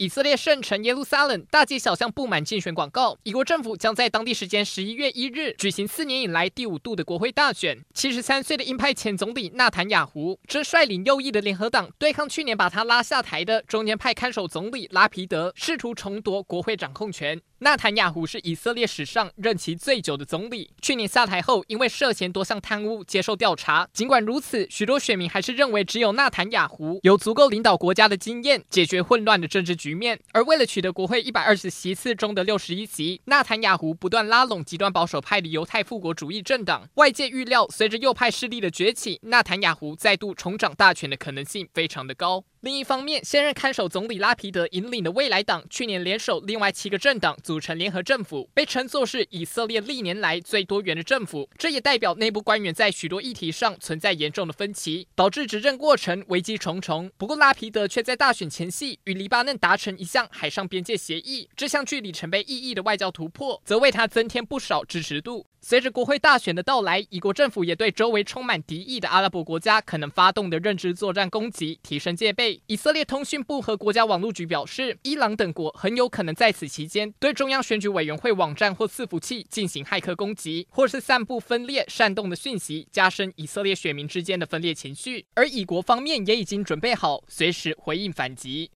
以色列圣城耶路撒冷大街小巷布满竞选广告。以国政府将在当地时间十一月一日举行四年以来第五度的国会大选。七十三岁的鹰派前总理纳坦雅胡正率领右翼的联合党对抗去年把他拉下台的中间派看守总理拉皮德，试图重夺国会掌控权。纳坦雅胡是以色列史上任期最久的总理。去年下台后，因为涉嫌多项贪污接受调查。尽管如此，许多选民还是认为只有纳坦雅胡有足够领导国家的经验，解决混乱的政治局局面。而为了取得国会一百二十席次中的六十一席，纳坦雅胡不断拉拢极端保守派的犹太复国主义政党。外界预料，随着右派势力的崛起，纳坦雅胡再度重掌大权的可能性非常的高。另一方面，现任看守总理拉皮德引领的未来党去年联手另外七个政党组成联合政府，被称作是以色列历年来最多元的政府。这也代表内部官员在许多议题上存在严重的分歧，导致执政过程危机重重。不过，拉皮德却在大选前夕与黎巴嫩达成一项海上边界协议，这项具里程碑意义的外交突破，则为他增添不少支持度。随着国会大选的到来，以国政府也对周围充满敌意的阿拉伯国家可能发动的认知作战攻击提升戒备以色列通讯部和国家网络局表示，伊朗等国很有可能在此期间对中央选举委员会网站或伺服器进行骇客攻击，或是散布分裂煽动的讯息，加深以色列选民之间的分裂情绪。而以国方面也已经准备好随时回应反击。